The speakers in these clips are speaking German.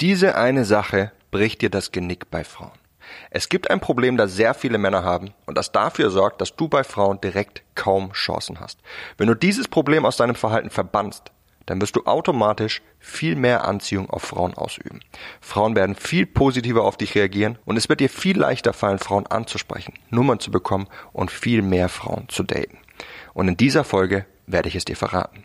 Diese eine Sache bricht dir das Genick bei Frauen. Es gibt ein Problem, das sehr viele Männer haben und das dafür sorgt, dass du bei Frauen direkt kaum Chancen hast. Wenn du dieses Problem aus deinem Verhalten verbannst, dann wirst du automatisch viel mehr Anziehung auf Frauen ausüben. Frauen werden viel positiver auf dich reagieren und es wird dir viel leichter fallen, Frauen anzusprechen, Nummern zu bekommen und viel mehr Frauen zu daten. Und in dieser Folge werde ich es dir verraten.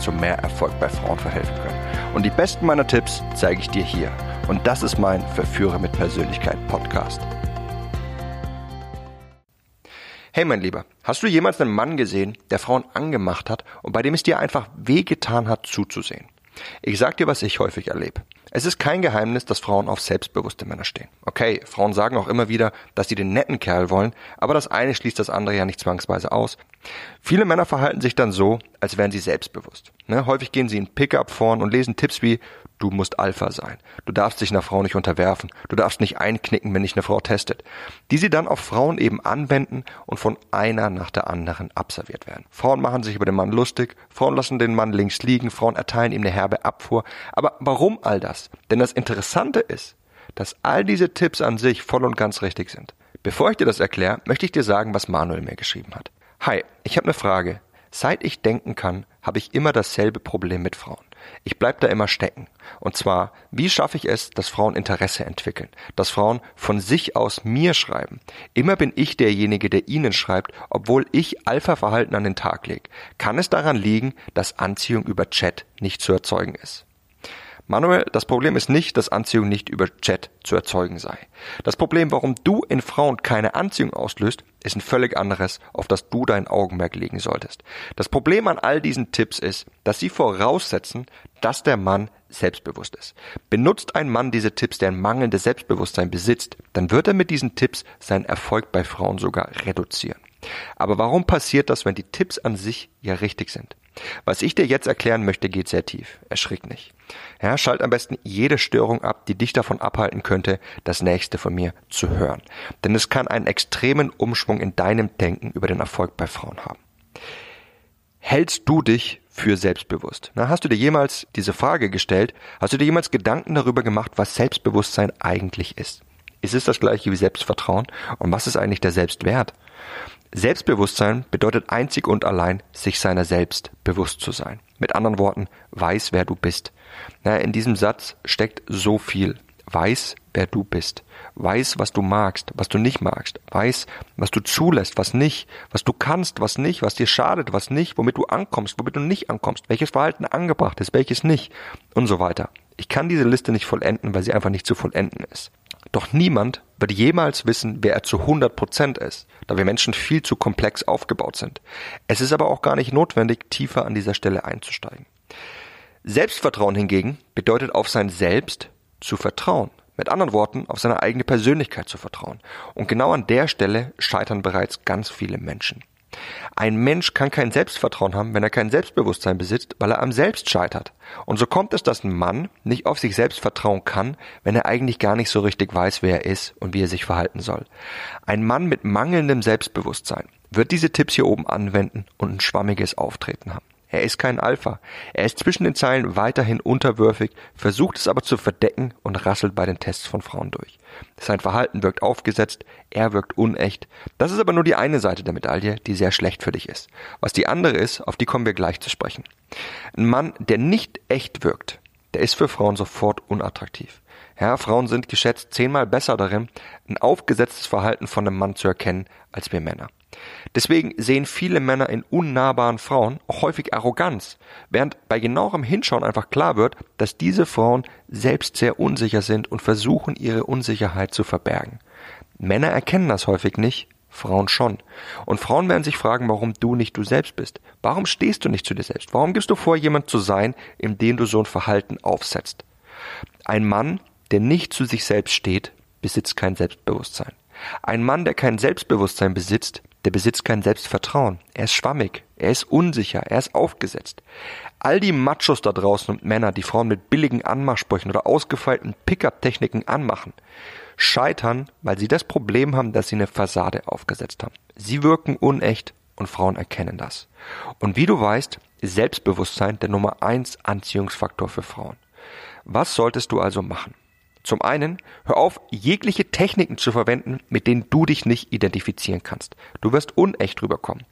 zu mehr Erfolg bei Frauen verhelfen können. Und die besten meiner Tipps zeige ich dir hier. Und das ist mein Verführer mit Persönlichkeit Podcast. Hey mein Lieber, hast du jemals einen Mann gesehen, der Frauen angemacht hat und bei dem es dir einfach wehgetan hat zuzusehen? Ich sag dir, was ich häufig erlebe. Es ist kein Geheimnis, dass Frauen auf selbstbewusste Männer stehen. Okay, Frauen sagen auch immer wieder, dass sie den netten Kerl wollen, aber das eine schließt das andere ja nicht zwangsweise aus. Viele Männer verhalten sich dann so, als wären sie selbstbewusst. Ne? Häufig gehen sie in Pickup vorn und lesen Tipps wie, du musst Alpha sein, du darfst dich einer Frau nicht unterwerfen, du darfst nicht einknicken, wenn dich eine Frau testet, die sie dann auf Frauen eben anwenden und von einer nach der anderen abserviert werden. Frauen machen sich über den Mann lustig, Frauen lassen den Mann links liegen, Frauen erteilen ihm eine herbe Abfuhr. Aber warum all das? Denn das Interessante ist, dass all diese Tipps an sich voll und ganz richtig sind. Bevor ich dir das erkläre, möchte ich dir sagen, was Manuel mir geschrieben hat. Hi, ich habe eine Frage. Seit ich denken kann, habe ich immer dasselbe Problem mit Frauen. Ich bleib da immer stecken. Und zwar, wie schaffe ich es, dass Frauen Interesse entwickeln, dass Frauen von sich aus mir schreiben. Immer bin ich derjenige, der ihnen schreibt, obwohl ich Alpha-Verhalten an den Tag lege. Kann es daran liegen, dass Anziehung über Chat nicht zu erzeugen ist? Manuel, das Problem ist nicht, dass Anziehung nicht über Chat zu erzeugen sei. Das Problem, warum du in Frauen keine Anziehung auslöst, ist ein völlig anderes, auf das du dein Augenmerk legen solltest. Das Problem an all diesen Tipps ist, dass sie voraussetzen, dass der Mann selbstbewusst ist. Benutzt ein Mann diese Tipps, der ein mangelndes Selbstbewusstsein besitzt, dann wird er mit diesen Tipps seinen Erfolg bei Frauen sogar reduzieren. Aber warum passiert das, wenn die Tipps an sich ja richtig sind? Was ich dir jetzt erklären möchte, geht sehr tief. Erschrick nicht. Ja, schalt am besten jede Störung ab, die dich davon abhalten könnte, das nächste von mir zu hören. Denn es kann einen extremen Umschwung in deinem Denken über den Erfolg bei Frauen haben. Hältst du dich für selbstbewusst? Na, hast du dir jemals diese Frage gestellt? Hast du dir jemals Gedanken darüber gemacht, was Selbstbewusstsein eigentlich ist? Ist es das gleiche wie Selbstvertrauen? Und was ist eigentlich der Selbstwert? Selbstbewusstsein bedeutet einzig und allein, sich seiner selbst bewusst zu sein. Mit anderen Worten, weiß, wer du bist. Na, in diesem Satz steckt so viel. Weiß, wer du bist. Weiß, was du magst, was du nicht magst. Weiß, was du zulässt, was nicht. Was du kannst, was nicht. Was dir schadet, was nicht. Womit du ankommst, womit du nicht ankommst. Welches Verhalten angebracht ist, welches nicht. Und so weiter. Ich kann diese Liste nicht vollenden, weil sie einfach nicht zu vollenden ist. Doch niemand wird jemals wissen, wer er zu 100 Prozent ist, da wir Menschen viel zu komplex aufgebaut sind. Es ist aber auch gar nicht notwendig, tiefer an dieser Stelle einzusteigen. Selbstvertrauen hingegen bedeutet auf sein Selbst zu vertrauen. Mit anderen Worten, auf seine eigene Persönlichkeit zu vertrauen. Und genau an der Stelle scheitern bereits ganz viele Menschen. Ein Mensch kann kein Selbstvertrauen haben, wenn er kein Selbstbewusstsein besitzt, weil er am Selbst scheitert. Und so kommt es, dass ein Mann nicht auf sich selbst vertrauen kann, wenn er eigentlich gar nicht so richtig weiß, wer er ist und wie er sich verhalten soll. Ein Mann mit mangelndem Selbstbewusstsein wird diese Tipps hier oben anwenden und ein schwammiges Auftreten haben. Er ist kein Alpha. Er ist zwischen den Zeilen weiterhin unterwürfig, versucht es aber zu verdecken und rasselt bei den Tests von Frauen durch. Sein Verhalten wirkt aufgesetzt, er wirkt unecht. Das ist aber nur die eine Seite der Medaille, die sehr schlecht für dich ist. Was die andere ist, auf die kommen wir gleich zu sprechen. Ein Mann, der nicht echt wirkt, der ist für Frauen sofort unattraktiv. Ja, Frauen sind geschätzt zehnmal besser darin, ein aufgesetztes Verhalten von einem Mann zu erkennen, als wir Männer. Deswegen sehen viele Männer in unnahbaren Frauen auch häufig Arroganz, während bei genauerem Hinschauen einfach klar wird, dass diese Frauen selbst sehr unsicher sind und versuchen, ihre Unsicherheit zu verbergen. Männer erkennen das häufig nicht, Frauen schon. Und Frauen werden sich fragen, warum du nicht du selbst bist. Warum stehst du nicht zu dir selbst? Warum gibst du vor, jemand zu sein, in dem du so ein Verhalten aufsetzt? Ein Mann, der nicht zu sich selbst steht, besitzt kein Selbstbewusstsein. Ein Mann, der kein Selbstbewusstsein besitzt, der besitzt kein Selbstvertrauen. Er ist schwammig, er ist unsicher, er ist aufgesetzt. All die Machos da draußen und Männer, die Frauen mit billigen Anmachsprüchen oder ausgefeilten Pickup-Techniken anmachen, scheitern, weil sie das Problem haben, dass sie eine Fassade aufgesetzt haben. Sie wirken unecht und Frauen erkennen das. Und wie du weißt, ist Selbstbewusstsein der Nummer eins Anziehungsfaktor für Frauen. Was solltest du also machen? Zum einen, hör auf, jegliche Techniken zu verwenden, mit denen du dich nicht identifizieren kannst. Du wirst unecht rüberkommen.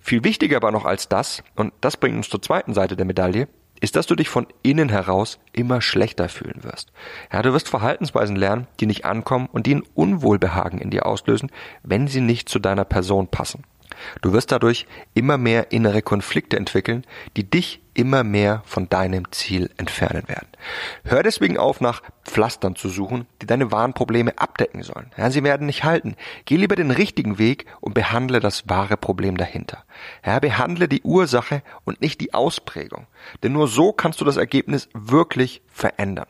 Viel wichtiger aber noch als das, und das bringt uns zur zweiten Seite der Medaille, ist, dass du dich von innen heraus immer schlechter fühlen wirst. Ja, du wirst Verhaltensweisen lernen, die nicht ankommen und die ein Unwohlbehagen in dir auslösen, wenn sie nicht zu deiner Person passen. Du wirst dadurch immer mehr innere Konflikte entwickeln, die dich immer mehr von deinem Ziel entfernen werden. Hör deswegen auf, nach Pflastern zu suchen, die deine wahren Probleme abdecken sollen. Ja, sie werden nicht halten. Geh lieber den richtigen Weg und behandle das wahre Problem dahinter. Ja, behandle die Ursache und nicht die Ausprägung. Denn nur so kannst du das Ergebnis wirklich verändern.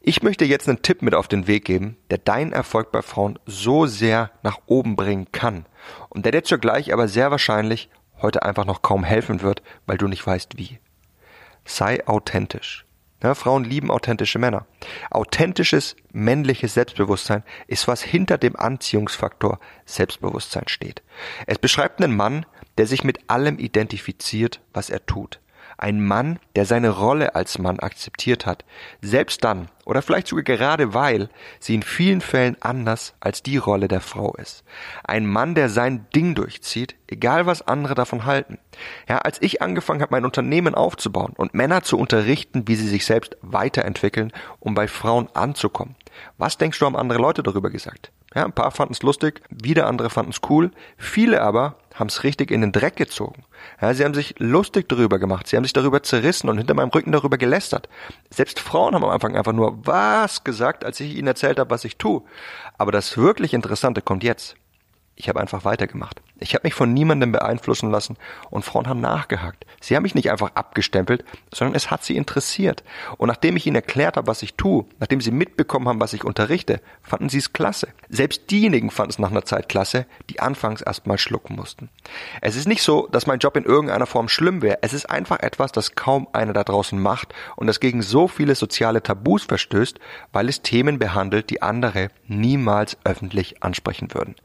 Ich möchte jetzt einen Tipp mit auf den Weg geben, der deinen Erfolg bei Frauen so sehr nach oben bringen kann und der dir zugleich aber sehr wahrscheinlich heute einfach noch kaum helfen wird, weil du nicht weißt wie. Sei authentisch. Ja, Frauen lieben authentische Männer. Authentisches männliches Selbstbewusstsein ist, was hinter dem Anziehungsfaktor Selbstbewusstsein steht. Es beschreibt einen Mann, der sich mit allem identifiziert, was er tut. Ein Mann, der seine Rolle als Mann akzeptiert hat, selbst dann oder vielleicht sogar gerade weil sie in vielen Fällen anders als die Rolle der Frau ist. Ein Mann, der sein Ding durchzieht, egal was andere davon halten. Ja, als ich angefangen habe, mein Unternehmen aufzubauen und Männer zu unterrichten, wie sie sich selbst weiterentwickeln, um bei Frauen anzukommen. Was denkst du, haben andere Leute darüber gesagt? Ja, ein paar fanden es lustig, wieder andere fanden es cool, viele aber haben es richtig in den Dreck gezogen. Ja, sie haben sich lustig darüber gemacht, sie haben sich darüber zerrissen und hinter meinem Rücken darüber gelästert. Selbst Frauen haben am Anfang einfach nur was gesagt, als ich ihnen erzählt habe, was ich tue. Aber das wirklich Interessante kommt jetzt. Ich habe einfach weitergemacht. Ich habe mich von niemandem beeinflussen lassen und Frauen haben nachgehakt. Sie haben mich nicht einfach abgestempelt, sondern es hat sie interessiert. Und nachdem ich ihnen erklärt habe, was ich tue, nachdem sie mitbekommen haben, was ich unterrichte, fanden sie es klasse. Selbst diejenigen fanden es nach einer Zeit klasse, die anfangs erstmal schlucken mussten. Es ist nicht so, dass mein Job in irgendeiner Form schlimm wäre. Es ist einfach etwas, das kaum einer da draußen macht und das gegen so viele soziale Tabus verstößt, weil es Themen behandelt, die andere niemals öffentlich ansprechen würden.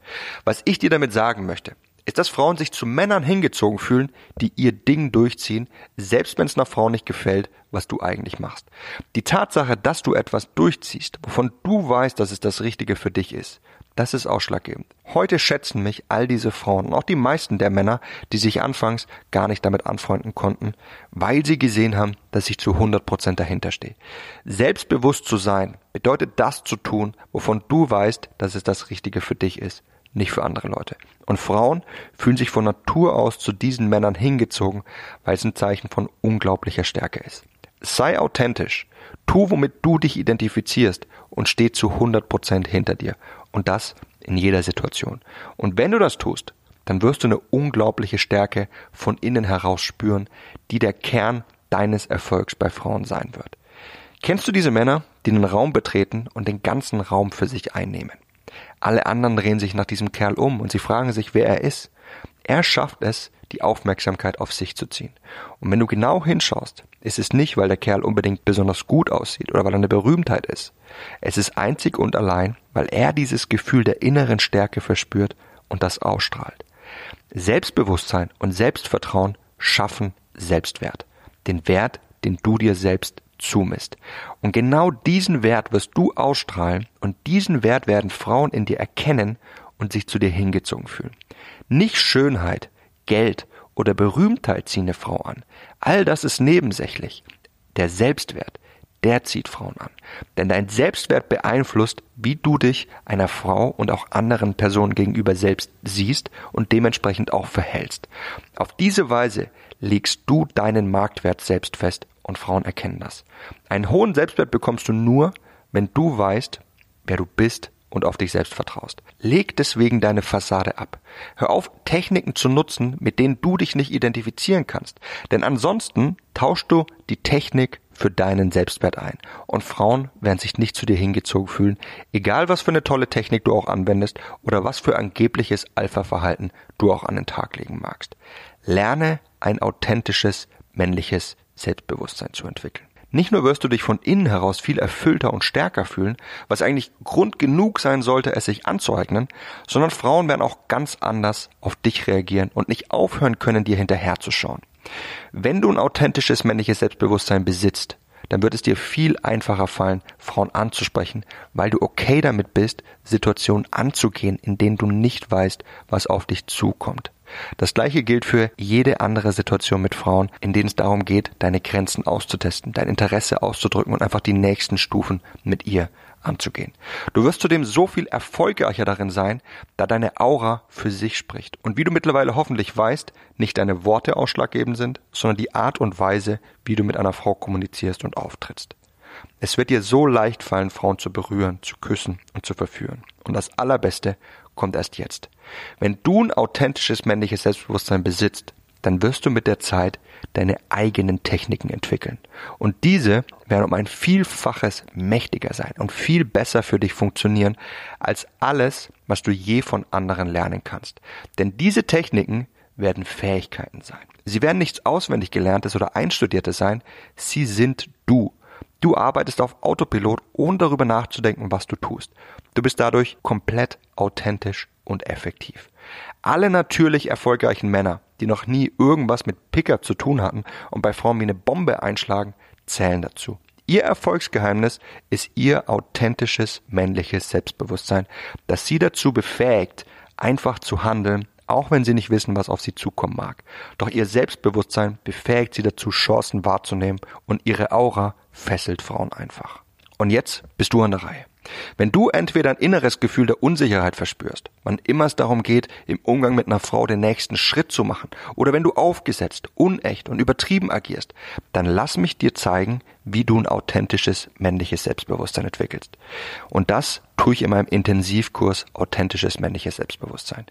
Was ich dir damit sagen möchte, ist, dass Frauen sich zu Männern hingezogen fühlen, die ihr Ding durchziehen, selbst wenn es einer Frau nicht gefällt, was du eigentlich machst. Die Tatsache, dass du etwas durchziehst, wovon du weißt, dass es das Richtige für dich ist, das ist ausschlaggebend. Heute schätzen mich all diese Frauen und auch die meisten der Männer, die sich anfangs gar nicht damit anfreunden konnten, weil sie gesehen haben, dass ich zu 100 Prozent dahinter stehe. Selbstbewusst zu sein bedeutet das zu tun, wovon du weißt, dass es das Richtige für dich ist nicht für andere Leute. Und Frauen fühlen sich von Natur aus zu diesen Männern hingezogen, weil es ein Zeichen von unglaublicher Stärke ist. Sei authentisch, tu, womit du dich identifizierst und steh zu 100% hinter dir. Und das in jeder Situation. Und wenn du das tust, dann wirst du eine unglaubliche Stärke von innen heraus spüren, die der Kern deines Erfolgs bei Frauen sein wird. Kennst du diese Männer, die einen Raum betreten und den ganzen Raum für sich einnehmen? Alle anderen drehen sich nach diesem Kerl um und sie fragen sich, wer er ist. Er schafft es, die Aufmerksamkeit auf sich zu ziehen. Und wenn du genau hinschaust, ist es nicht, weil der Kerl unbedingt besonders gut aussieht oder weil er eine Berühmtheit ist. Es ist einzig und allein, weil er dieses Gefühl der inneren Stärke verspürt und das ausstrahlt. Selbstbewusstsein und Selbstvertrauen schaffen Selbstwert. Den Wert, den du dir selbst zumisst. Und genau diesen Wert wirst du ausstrahlen und diesen Wert werden Frauen in dir erkennen und sich zu dir hingezogen fühlen. Nicht Schönheit, Geld oder Berühmtheit ziehen eine Frau an. All das ist nebensächlich. Der Selbstwert, der zieht Frauen an. Denn dein Selbstwert beeinflusst, wie du dich einer Frau und auch anderen Personen gegenüber selbst siehst und dementsprechend auch verhältst. Auf diese Weise legst du deinen Marktwert selbst fest und Frauen erkennen das. Einen hohen Selbstwert bekommst du nur, wenn du weißt, wer du bist und auf dich selbst vertraust. Leg deswegen deine Fassade ab. Hör auf, Techniken zu nutzen, mit denen du dich nicht identifizieren kannst. Denn ansonsten tauschst du die Technik für deinen Selbstwert ein. Und Frauen werden sich nicht zu dir hingezogen fühlen, egal was für eine tolle Technik du auch anwendest oder was für angebliches Alpha-Verhalten du auch an den Tag legen magst. Lerne ein authentisches männliches Selbstbewusstsein zu entwickeln. Nicht nur wirst du dich von innen heraus viel erfüllter und stärker fühlen, was eigentlich Grund genug sein sollte, es sich anzueignen, sondern Frauen werden auch ganz anders auf dich reagieren und nicht aufhören können, dir hinterherzuschauen. Wenn du ein authentisches männliches Selbstbewusstsein besitzt, dann wird es dir viel einfacher fallen, Frauen anzusprechen, weil du okay damit bist, Situationen anzugehen, in denen du nicht weißt, was auf dich zukommt. Das gleiche gilt für jede andere Situation mit Frauen, in denen es darum geht, deine Grenzen auszutesten, dein Interesse auszudrücken und einfach die nächsten Stufen mit ihr anzugehen. Du wirst zudem so viel erfolgreicher darin sein, da deine Aura für sich spricht. Und wie du mittlerweile hoffentlich weißt, nicht deine Worte ausschlaggebend sind, sondern die Art und Weise, wie du mit einer Frau kommunizierst und auftrittst. Es wird dir so leicht fallen, Frauen zu berühren, zu küssen und zu verführen. Und das Allerbeste kommt erst jetzt. Wenn du ein authentisches männliches Selbstbewusstsein besitzt, dann wirst du mit der Zeit deine eigenen Techniken entwickeln. Und diese werden um ein Vielfaches mächtiger sein und viel besser für dich funktionieren als alles, was du je von anderen lernen kannst. Denn diese Techniken werden Fähigkeiten sein. Sie werden nichts auswendig gelerntes oder einstudiertes sein, sie sind du. Du arbeitest auf Autopilot, ohne darüber nachzudenken, was du tust. Du bist dadurch komplett authentisch und effektiv. Alle natürlich erfolgreichen Männer, die noch nie irgendwas mit Pickup zu tun hatten und bei Frauen wie eine Bombe einschlagen, zählen dazu. Ihr Erfolgsgeheimnis ist ihr authentisches männliches Selbstbewusstsein, das sie dazu befähigt, einfach zu handeln, auch wenn sie nicht wissen, was auf sie zukommen mag. Doch ihr Selbstbewusstsein befähigt sie dazu, Chancen wahrzunehmen und ihre Aura fesselt Frauen einfach. Und jetzt bist du an der Reihe. Wenn du entweder ein inneres Gefühl der Unsicherheit verspürst, wann immer es darum geht, im Umgang mit einer Frau den nächsten Schritt zu machen, oder wenn du aufgesetzt, unecht und übertrieben agierst, dann lass mich dir zeigen, wie du ein authentisches männliches Selbstbewusstsein entwickelst. Und das tue ich in meinem Intensivkurs Authentisches männliches Selbstbewusstsein.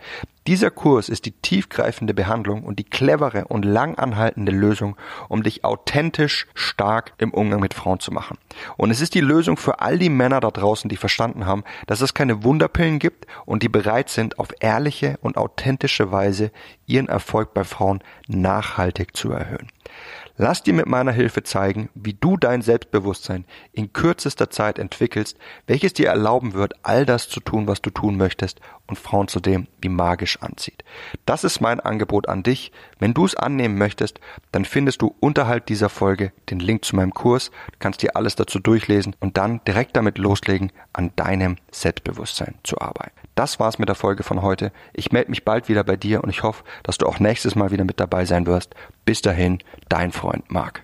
Dieser Kurs ist die tiefgreifende Behandlung und die clevere und lang anhaltende Lösung, um dich authentisch stark im Umgang mit Frauen zu machen. Und es ist die Lösung für all die Männer da draußen, die verstanden haben, dass es keine Wunderpillen gibt und die bereit sind, auf ehrliche und authentische Weise ihren Erfolg bei Frauen nachhaltig zu erhöhen. Lass dir mit meiner Hilfe zeigen, wie du dein Selbstbewusstsein in kürzester Zeit entwickelst, welches dir erlauben wird, all das zu tun, was du tun möchtest und Frauen zudem wie magisch anzieht. Das ist mein Angebot an dich. Wenn du es annehmen möchtest, dann findest du unterhalb dieser Folge den Link zu meinem Kurs, du kannst dir alles dazu durchlesen und dann direkt damit loslegen, an deinem Selbstbewusstsein zu arbeiten. Das war's mit der Folge von heute. Ich melde mich bald wieder bei dir und ich hoffe, dass du auch nächstes Mal wieder mit dabei sein wirst. Bis dahin, dein Freund Marc.